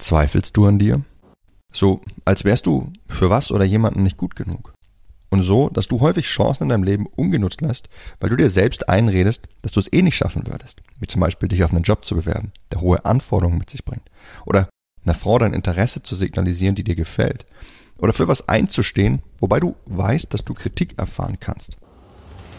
Zweifelst du an dir? So, als wärst du für was oder jemanden nicht gut genug. Und so, dass du häufig Chancen in deinem Leben ungenutzt lässt, weil du dir selbst einredest, dass du es eh nicht schaffen würdest. Wie zum Beispiel dich auf einen Job zu bewerben, der hohe Anforderungen mit sich bringt. Oder einer Frau dein Interesse zu signalisieren, die dir gefällt. Oder für was einzustehen, wobei du weißt, dass du Kritik erfahren kannst.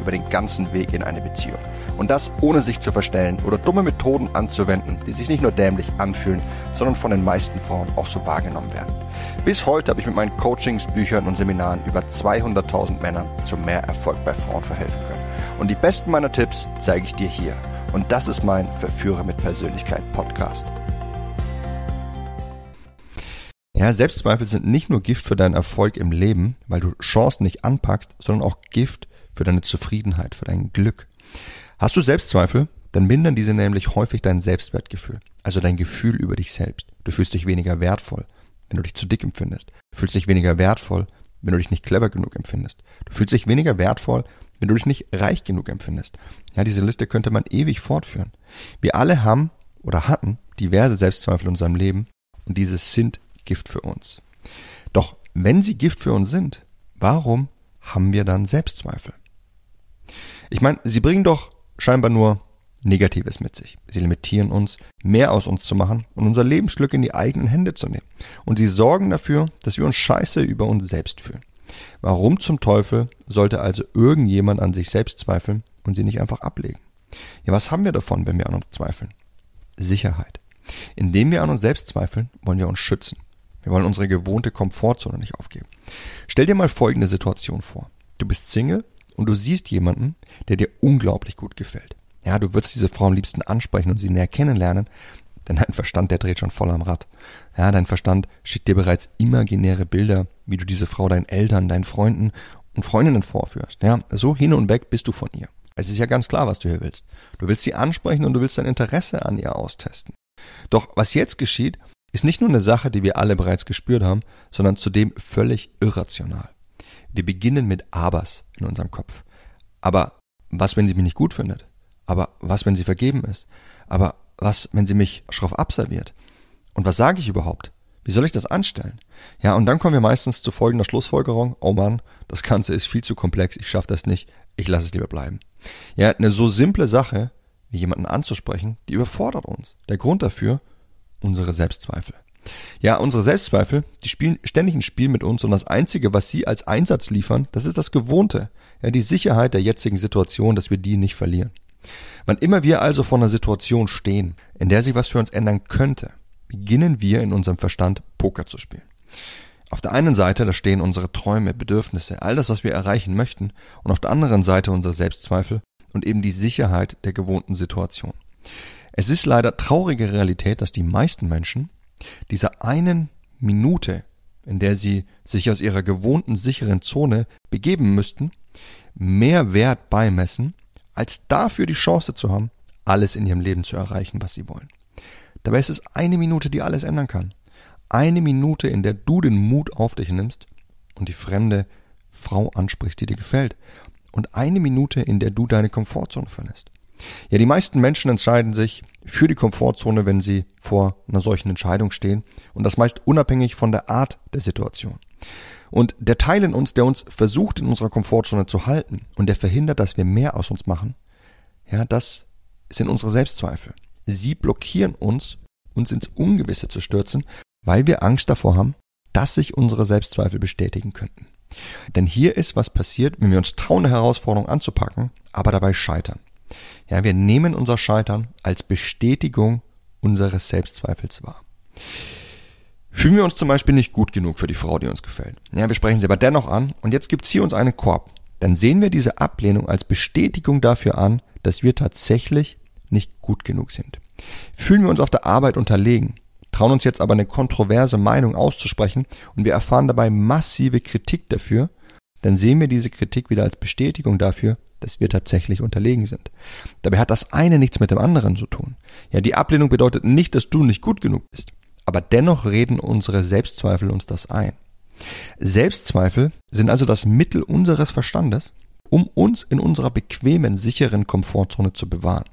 über den ganzen Weg in eine Beziehung. Und das ohne sich zu verstellen oder dumme Methoden anzuwenden, die sich nicht nur dämlich anfühlen, sondern von den meisten Frauen auch so wahrgenommen werden. Bis heute habe ich mit meinen Coachings, Büchern und Seminaren über 200.000 Männern zu mehr Erfolg bei Frauen verhelfen können. Und die besten meiner Tipps zeige ich dir hier. Und das ist mein Verführer mit Persönlichkeit Podcast. Ja, Selbstzweifel sind nicht nur Gift für deinen Erfolg im Leben, weil du Chancen nicht anpackst, sondern auch Gift für deine Zufriedenheit, für dein Glück. Hast du Selbstzweifel, dann mindern diese nämlich häufig dein Selbstwertgefühl, also dein Gefühl über dich selbst. Du fühlst dich weniger wertvoll, wenn du dich zu dick empfindest. Du fühlst dich weniger wertvoll, wenn du dich nicht clever genug empfindest. Du fühlst dich weniger wertvoll, wenn du dich nicht reich genug empfindest. Ja, diese Liste könnte man ewig fortführen. Wir alle haben oder hatten diverse Selbstzweifel in unserem Leben und diese sind Gift für uns. Doch wenn sie Gift für uns sind, warum haben wir dann Selbstzweifel? Ich meine, sie bringen doch scheinbar nur Negatives mit sich. Sie limitieren uns, mehr aus uns zu machen und unser Lebensglück in die eigenen Hände zu nehmen. Und sie sorgen dafür, dass wir uns scheiße über uns selbst fühlen. Warum zum Teufel sollte also irgendjemand an sich selbst zweifeln und sie nicht einfach ablegen? Ja, was haben wir davon, wenn wir an uns zweifeln? Sicherheit. Indem wir an uns selbst zweifeln, wollen wir uns schützen. Wir wollen unsere gewohnte Komfortzone nicht aufgeben. Stell dir mal folgende Situation vor. Du bist Single und du siehst jemanden, der dir unglaublich gut gefällt. Ja, du würdest diese Frau am liebsten ansprechen und sie näher kennenlernen, denn dein Verstand, der dreht schon voll am Rad. Ja, dein Verstand schickt dir bereits imaginäre Bilder, wie du diese Frau deinen Eltern, deinen Freunden und Freundinnen vorführst. Ja, so hin und weg bist du von ihr. Es ist ja ganz klar, was du hier willst. Du willst sie ansprechen und du willst dein Interesse an ihr austesten. Doch was jetzt geschieht, ist nicht nur eine Sache, die wir alle bereits gespürt haben, sondern zudem völlig irrational. Wir beginnen mit Abers in unserem Kopf. Aber was, wenn sie mich nicht gut findet? Aber was, wenn sie vergeben ist? Aber was, wenn sie mich schroff abserviert? Und was sage ich überhaupt? Wie soll ich das anstellen? Ja, und dann kommen wir meistens zu folgender Schlussfolgerung. Oh Mann, das Ganze ist viel zu komplex, ich schaffe das nicht, ich lasse es lieber bleiben. Ja, eine so simple Sache, wie jemanden anzusprechen, die überfordert uns. Der Grund dafür, unsere Selbstzweifel. Ja, unsere Selbstzweifel, die spielen ständig ein Spiel mit uns und das Einzige, was sie als Einsatz liefern, das ist das Gewohnte. Ja, die Sicherheit der jetzigen Situation, dass wir die nicht verlieren. Wann immer wir also vor einer Situation stehen, in der sich was für uns ändern könnte, beginnen wir in unserem Verstand Poker zu spielen. Auf der einen Seite, da stehen unsere Träume, Bedürfnisse, all das, was wir erreichen möchten, und auf der anderen Seite unsere Selbstzweifel und eben die Sicherheit der gewohnten Situation. Es ist leider traurige Realität, dass die meisten Menschen dieser einen Minute, in der sie sich aus ihrer gewohnten sicheren Zone begeben müssten, mehr Wert beimessen als dafür die Chance zu haben, alles in ihrem Leben zu erreichen, was sie wollen. Dabei ist es eine Minute, die alles ändern kann. Eine Minute, in der du den Mut auf dich nimmst und die fremde Frau ansprichst, die dir gefällt. Und eine Minute, in der du deine Komfortzone verlässt. Ja, die meisten Menschen entscheiden sich für die Komfortzone, wenn sie vor einer solchen Entscheidung stehen. Und das meist unabhängig von der Art der Situation. Und der Teil in uns, der uns versucht, in unserer Komfortzone zu halten und der verhindert, dass wir mehr aus uns machen, ja, das sind unsere Selbstzweifel. Sie blockieren uns, uns ins Ungewisse zu stürzen, weil wir Angst davor haben, dass sich unsere Selbstzweifel bestätigen könnten. Denn hier ist, was passiert, wenn wir uns trauen, eine Herausforderung anzupacken, aber dabei scheitern. Ja, wir nehmen unser Scheitern als Bestätigung unseres Selbstzweifels wahr. Fühlen wir uns zum Beispiel nicht gut genug für die Frau, die uns gefällt. Ja, wir sprechen sie aber dennoch an und jetzt gibt's hier uns einen Korb. Dann sehen wir diese Ablehnung als Bestätigung dafür an, dass wir tatsächlich nicht gut genug sind. Fühlen wir uns auf der Arbeit unterlegen, trauen uns jetzt aber eine kontroverse Meinung auszusprechen und wir erfahren dabei massive Kritik dafür, dann sehen wir diese Kritik wieder als Bestätigung dafür, dass wir tatsächlich unterlegen sind. Dabei hat das eine nichts mit dem anderen zu tun. Ja, die Ablehnung bedeutet nicht, dass du nicht gut genug bist. Aber dennoch reden unsere Selbstzweifel uns das ein. Selbstzweifel sind also das Mittel unseres Verstandes, um uns in unserer bequemen, sicheren Komfortzone zu bewahren.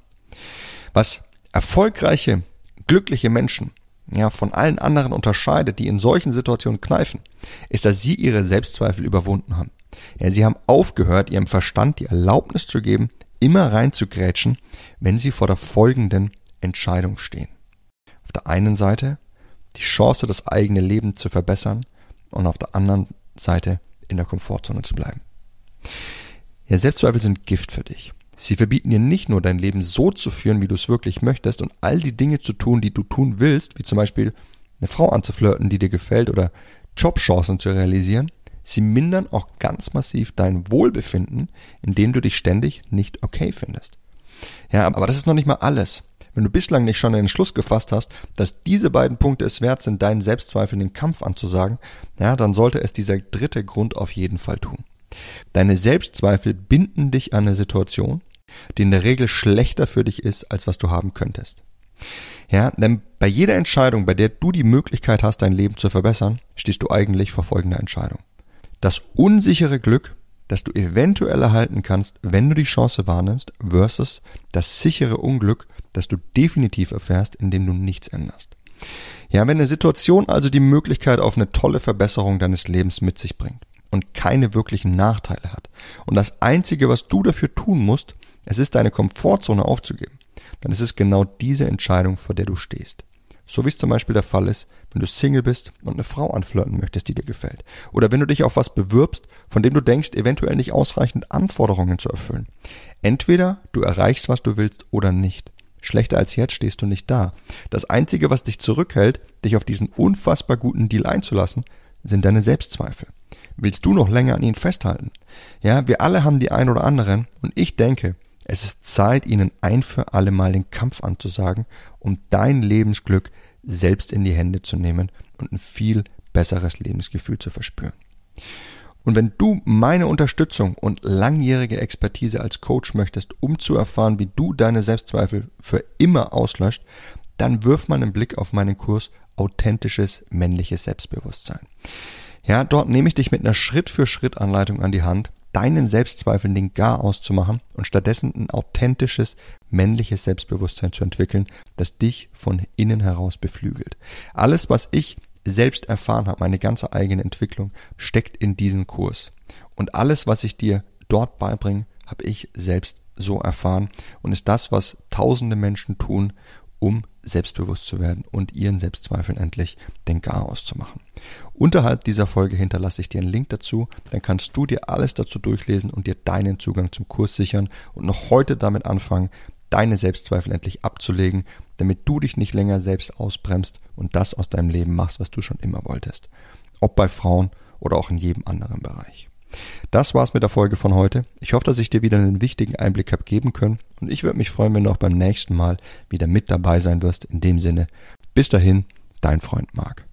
Was erfolgreiche, glückliche Menschen ja, von allen anderen unterscheidet, die in solchen Situationen kneifen, ist, dass sie ihre Selbstzweifel überwunden haben. Ja, sie haben aufgehört, ihrem Verstand die Erlaubnis zu geben, immer reinzugrätschen, wenn sie vor der folgenden Entscheidung stehen. Auf der einen Seite die Chance, das eigene Leben zu verbessern und auf der anderen Seite in der Komfortzone zu bleiben. Ja, Selbstzweifel sind Gift für dich. Sie verbieten dir nicht nur dein Leben so zu führen, wie du es wirklich möchtest und all die Dinge zu tun, die du tun willst, wie zum Beispiel eine Frau anzuflirten, die dir gefällt oder Jobchancen zu realisieren, sie mindern auch ganz massiv dein Wohlbefinden, indem du dich ständig nicht okay findest. Ja, aber das ist noch nicht mal alles. Wenn du bislang nicht schon den Entschluss gefasst hast, dass diese beiden Punkte es wert sind, deinen Selbstzweifeln den Kampf anzusagen, ja, dann sollte es dieser dritte Grund auf jeden Fall tun. Deine Selbstzweifel binden dich an eine Situation, die in der Regel schlechter für dich ist, als was du haben könntest. Ja, denn bei jeder Entscheidung, bei der du die Möglichkeit hast, dein Leben zu verbessern, stehst du eigentlich vor folgender Entscheidung. Das unsichere Glück, das du eventuell erhalten kannst, wenn du die Chance wahrnimmst, versus das sichere Unglück, das du definitiv erfährst, indem du nichts änderst. Ja, wenn eine Situation also die Möglichkeit auf eine tolle Verbesserung deines Lebens mit sich bringt und keine wirklichen Nachteile hat und das einzige, was du dafür tun musst, es ist deine Komfortzone aufzugeben, dann ist es genau diese Entscheidung, vor der du stehst. So wie es zum Beispiel der Fall ist, wenn du Single bist und eine Frau anflirten möchtest, die dir gefällt. Oder wenn du dich auf was bewirbst, von dem du denkst, eventuell nicht ausreichend Anforderungen zu erfüllen. Entweder du erreichst, was du willst, oder nicht. Schlechter als jetzt stehst du nicht da. Das Einzige, was dich zurückhält, dich auf diesen unfassbar guten Deal einzulassen, sind deine Selbstzweifel. Willst du noch länger an ihnen festhalten? Ja, wir alle haben die ein oder anderen und ich denke, es ist Zeit, ihnen ein für alle Mal den Kampf anzusagen, um dein Lebensglück selbst in die Hände zu nehmen und ein viel besseres Lebensgefühl zu verspüren. Und wenn du meine Unterstützung und langjährige Expertise als Coach möchtest, um zu erfahren, wie du deine Selbstzweifel für immer auslöscht, dann wirf mal einen Blick auf meinen Kurs Authentisches männliches Selbstbewusstsein. Ja, dort nehme ich dich mit einer Schritt-für-Schritt-Anleitung an die Hand, deinen Selbstzweifeln den Gar auszumachen und stattdessen ein authentisches, männliches Selbstbewusstsein zu entwickeln, das dich von innen heraus beflügelt. Alles, was ich selbst erfahren habe, meine ganze eigene Entwicklung, steckt in diesem Kurs. Und alles, was ich dir dort beibringe, habe ich selbst so erfahren und ist das, was tausende Menschen tun, um selbstbewusst zu werden und ihren Selbstzweifeln endlich den Gar auszumachen. Unterhalb dieser Folge hinterlasse ich dir einen Link dazu, dann kannst du dir alles dazu durchlesen und dir deinen Zugang zum Kurs sichern und noch heute damit anfangen, deine Selbstzweifel endlich abzulegen, damit du dich nicht länger selbst ausbremst und das aus deinem Leben machst, was du schon immer wolltest. Ob bei Frauen oder auch in jedem anderen Bereich. Das war's mit der Folge von heute. Ich hoffe, dass ich dir wieder einen wichtigen Einblick habe geben können und ich würde mich freuen, wenn du auch beim nächsten Mal wieder mit dabei sein wirst. In dem Sinne, bis dahin, dein Freund Marc.